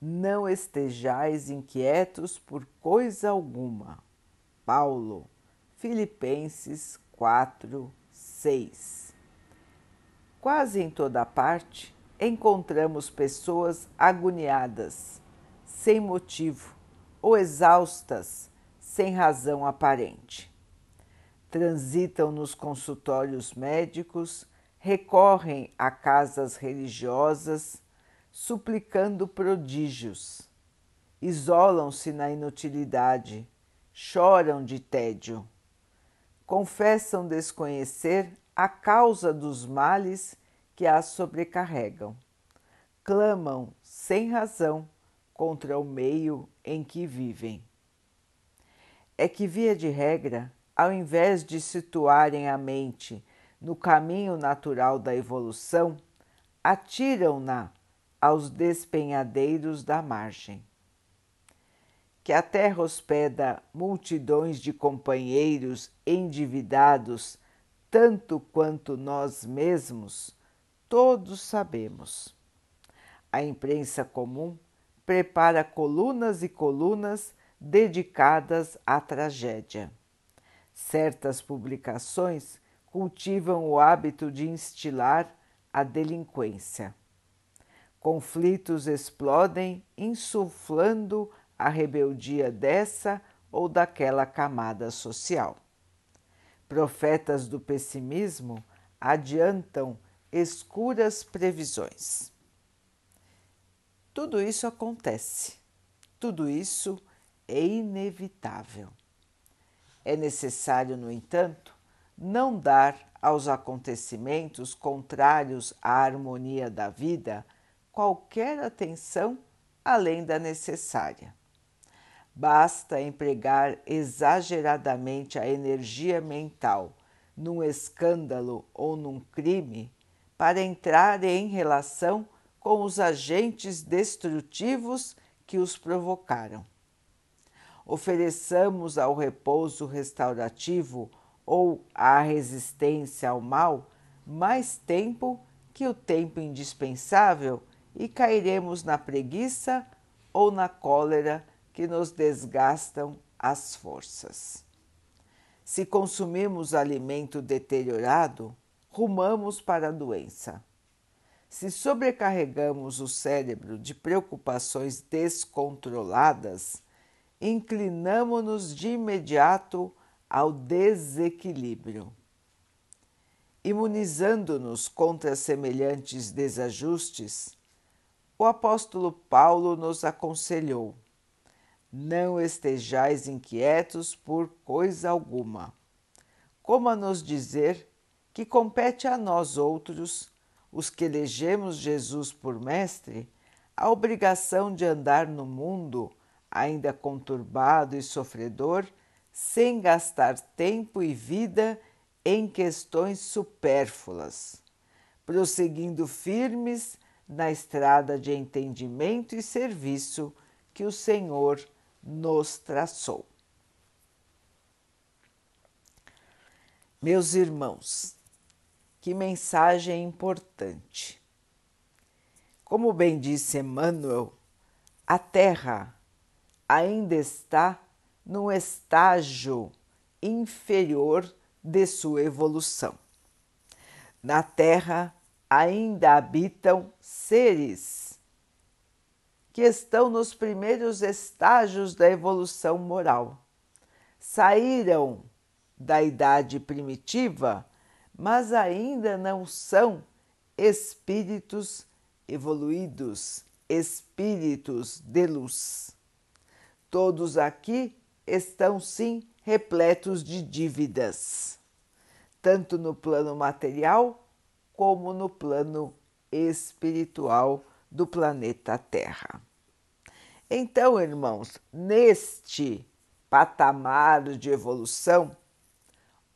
Não estejais inquietos por coisa alguma. Paulo, Filipenses 4, 6. Quase em toda parte encontramos pessoas agoniadas, sem motivo, ou exaustas, sem razão aparente. Transitam nos consultórios médicos, recorrem a casas religiosas, suplicando prodígios. Isolam-se na inutilidade, choram de tédio. Confessam desconhecer a causa dos males que as sobrecarregam. Clamam sem razão contra o meio em que vivem. É que, via de regra, ao invés de situarem a mente no caminho natural da evolução, atiram-na aos despenhadeiros da margem. Que a terra hospeda multidões de companheiros endividados, tanto quanto nós mesmos, todos sabemos. A imprensa comum prepara colunas e colunas dedicadas à tragédia. Certas publicações cultivam o hábito de instilar a delinquência. Conflitos explodem, insuflando a rebeldia dessa ou daquela camada social. Profetas do pessimismo adiantam escuras previsões. Tudo isso acontece, tudo isso é inevitável. É necessário, no entanto, não dar aos acontecimentos contrários à harmonia da vida qualquer atenção além da necessária. Basta empregar exageradamente a energia mental num escândalo ou num crime para entrar em relação com os agentes destrutivos que os provocaram. Ofereçamos ao repouso restaurativo ou à resistência ao mal mais tempo que o tempo indispensável e cairemos na preguiça ou na cólera que nos desgastam as forças. Se consumimos alimento deteriorado, rumamos para a doença. Se sobrecarregamos o cérebro de preocupações descontroladas, inclinamo-nos de imediato ao desequilíbrio. Imunizando-nos contra semelhantes desajustes, o apóstolo Paulo nos aconselhou: Não estejais inquietos por coisa alguma. Como a nos dizer que compete a nós outros, os que elegemos Jesus por mestre, a obrigação de andar no mundo, ainda conturbado e sofredor, sem gastar tempo e vida em questões supérfluas, prosseguindo firmes na estrada de entendimento e serviço que o Senhor nos traçou. Meus irmãos, que mensagem importante! Como bem disse Emmanuel, a Terra ainda está num estágio inferior de sua evolução. Na Terra ainda habitam seres que estão nos primeiros estágios da evolução moral. Saíram da idade primitiva, mas ainda não são espíritos evoluídos, espíritos de luz. Todos aqui estão sim repletos de dívidas, tanto no plano material como no plano espiritual do planeta Terra. Então, irmãos, neste patamar de evolução,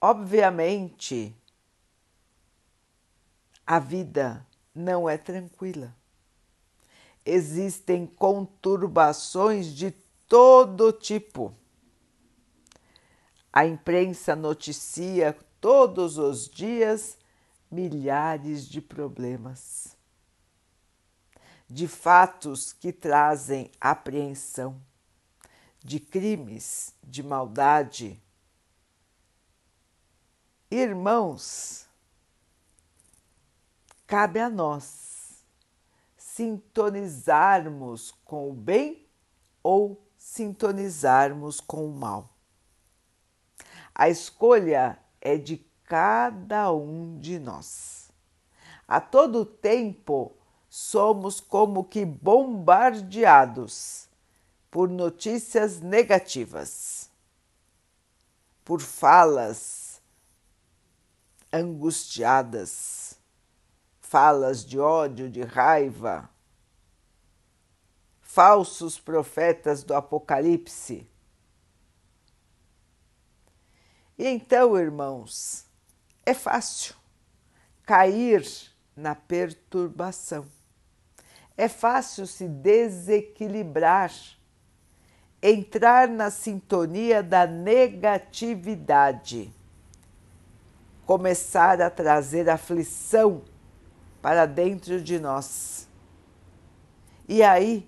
obviamente a vida não é tranquila. Existem conturbações de todo tipo. A imprensa noticia todos os dias milhares de problemas, de fatos que trazem apreensão, de crimes, de maldade. Irmãos, cabe a nós sintonizarmos com o bem ou sintonizarmos com o mal. A escolha é de cada um de nós. A todo tempo somos como que bombardeados por notícias negativas, por falas angustiadas, falas de ódio, de raiva, falsos profetas do Apocalipse. E então, irmãos, é fácil cair na perturbação. É fácil se desequilibrar, entrar na sintonia da negatividade, começar a trazer aflição para dentro de nós. E aí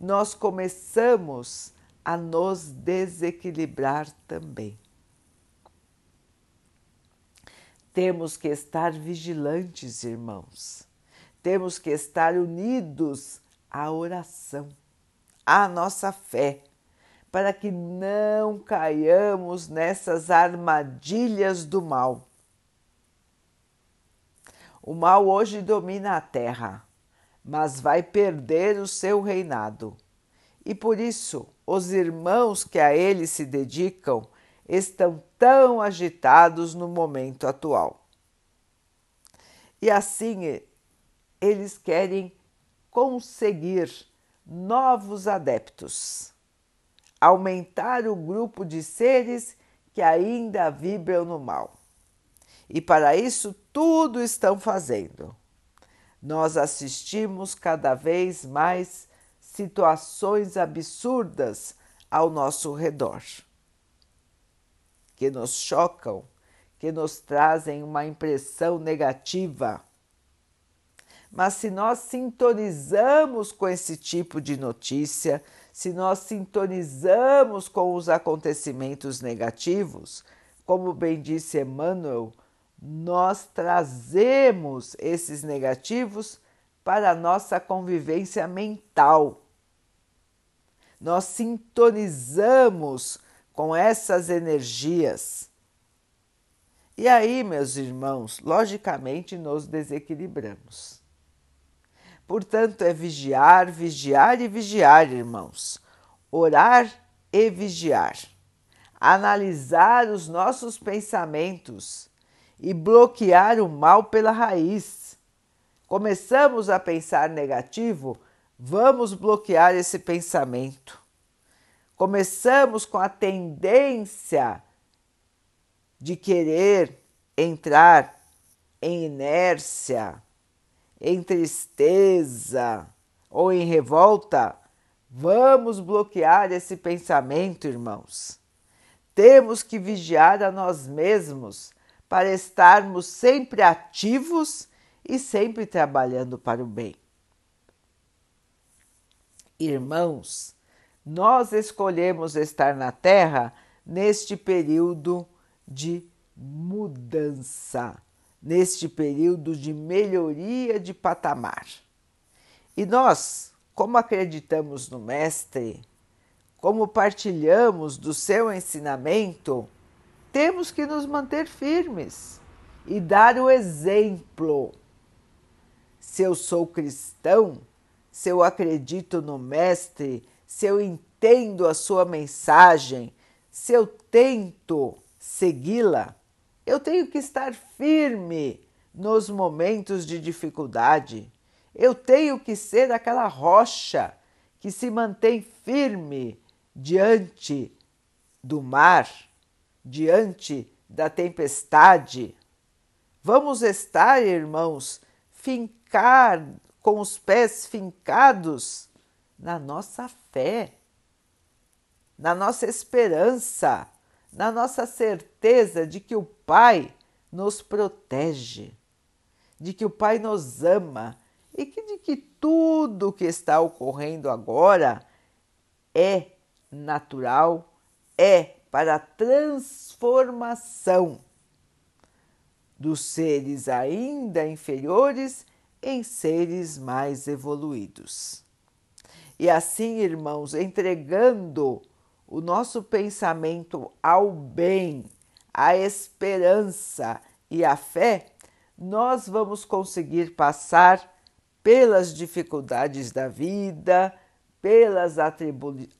nós começamos a nos desequilibrar também. Temos que estar vigilantes, irmãos. Temos que estar unidos à oração, à nossa fé, para que não caiamos nessas armadilhas do mal. O mal hoje domina a terra, mas vai perder o seu reinado. E por isso, os irmãos que a ele se dedicam estão tão agitados no momento atual. E assim eles querem conseguir novos adeptos, aumentar o grupo de seres que ainda vibram no mal. E para isso tudo estão fazendo. Nós assistimos cada vez mais situações absurdas ao nosso redor que nos chocam, que nos trazem uma impressão negativa. Mas se nós sintonizamos com esse tipo de notícia, se nós sintonizamos com os acontecimentos negativos, como bem disse Emmanuel, nós trazemos esses negativos para a nossa convivência mental. Nós sintonizamos com essas energias. E aí, meus irmãos, logicamente nos desequilibramos. Portanto, é vigiar, vigiar e vigiar, irmãos. Orar e vigiar. Analisar os nossos pensamentos e bloquear o mal pela raiz. Começamos a pensar negativo, vamos bloquear esse pensamento começamos com a tendência de querer entrar em inércia, em tristeza ou em revolta, vamos bloquear esse pensamento, irmãos. Temos que vigiar a nós mesmos para estarmos sempre ativos e sempre trabalhando para o bem. Irmãos, nós escolhemos estar na Terra neste período de mudança, neste período de melhoria de patamar. E nós, como acreditamos no Mestre, como partilhamos do seu ensinamento, temos que nos manter firmes e dar o exemplo. Se eu sou cristão, se eu acredito no Mestre, se eu entendo a sua mensagem, se eu tento segui-la, eu tenho que estar firme nos momentos de dificuldade. Eu tenho que ser aquela rocha que se mantém firme diante do mar diante da tempestade. Vamos estar, irmãos, fincar com os pés fincados na nossa fé, na nossa esperança, na nossa certeza de que o Pai nos protege, de que o Pai nos ama e que de que tudo o que está ocorrendo agora é natural, é para a transformação dos seres ainda inferiores em seres mais evoluídos. E assim, irmãos, entregando o nosso pensamento ao bem, à esperança e à fé, nós vamos conseguir passar pelas dificuldades da vida, pelas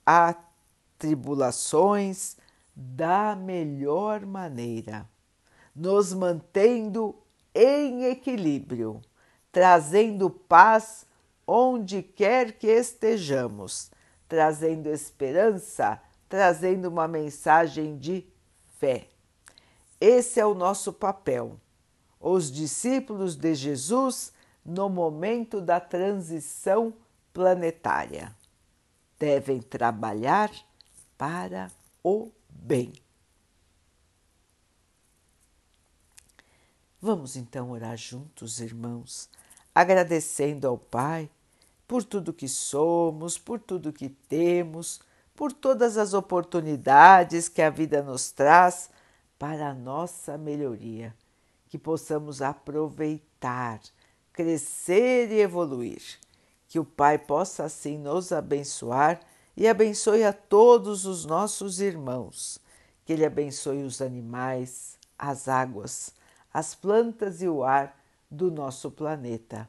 atribulações da melhor maneira, nos mantendo em equilíbrio, trazendo paz onde quer que estejamos, trazendo esperança, trazendo uma mensagem de fé. Esse é o nosso papel. Os discípulos de Jesus no momento da transição planetária devem trabalhar para o bem. Vamos então orar juntos, irmãos, agradecendo ao Pai por tudo que somos, por tudo que temos, por todas as oportunidades que a vida nos traz para a nossa melhoria, que possamos aproveitar, crescer e evoluir. Que o Pai possa assim nos abençoar e abençoe a todos os nossos irmãos. Que Ele abençoe os animais, as águas, as plantas e o ar do nosso planeta